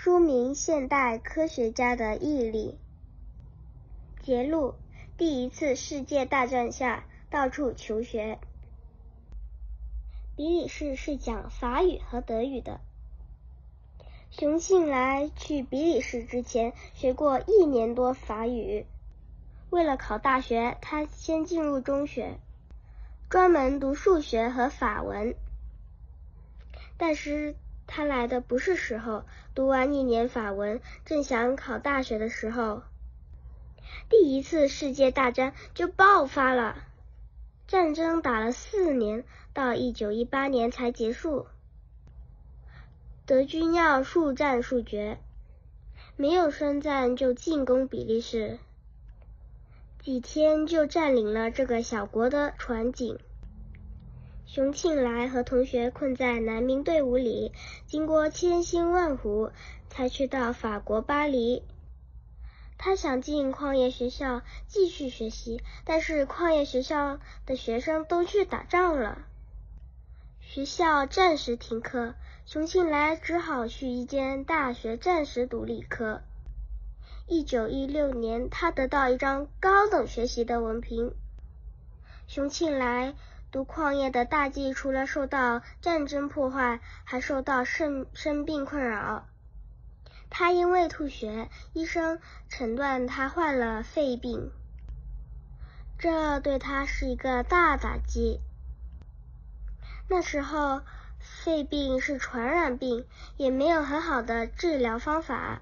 书名《现代科学家的毅力》。结录：第一次世界大战下，到处求学。比利士是讲法语和德语的。熊庆来去比利时之前学过一年多法语，为了考大学，他先进入中学，专门读数学和法文。但是他来的不是时候，读完一年法文，正想考大学的时候，第一次世界大战就爆发了。战争打了四年，到一九一八年才结束。德军要速战速决，没有宣战就进攻比利时，几天就占领了这个小国的船井。熊庆来和同学困在难民队伍里，经过千辛万苦才去到法国巴黎。他想进矿业学校继续学习，但是矿业学校的学生都去打仗了，学校暂时停课。熊庆来只好去一间大学暂时读理科。一九一六年，他得到一张高等学习的文凭。熊庆来读矿业的大计，除了受到战争破坏，还受到肾生病困扰。他因为吐血，医生诊断他患了肺病，这对他是一个大打击。那时候。肺病是传染病，也没有很好的治疗方法。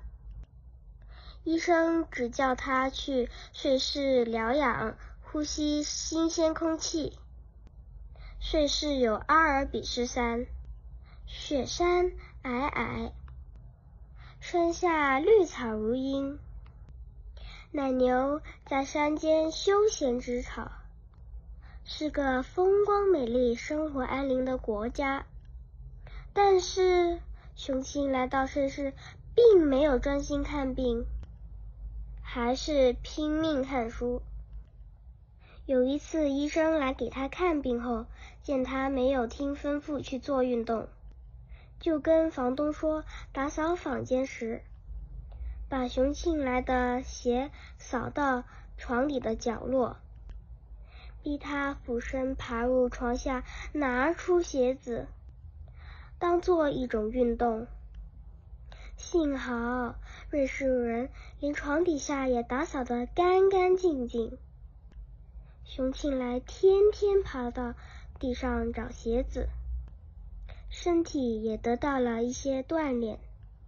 医生只叫他去瑞士疗养，呼吸新鲜空气。瑞士有阿尔卑斯山，雪山皑皑，山下绿草如茵，奶牛在山间休闲吃草，是个风光美丽、生活安宁的国家。但是，熊庆来到瑞士，并没有专心看病，还是拼命看书。有一次，医生来给他看病后，见他没有听吩咐去做运动，就跟房东说：打扫房间时，把熊庆来的鞋扫到床底的角落，逼他俯身爬入床下，拿出鞋子。当做一种运动。幸好瑞士人连床底下也打扫得干干净净。熊庆来天天爬到地上找鞋子，身体也得到了一些锻炼。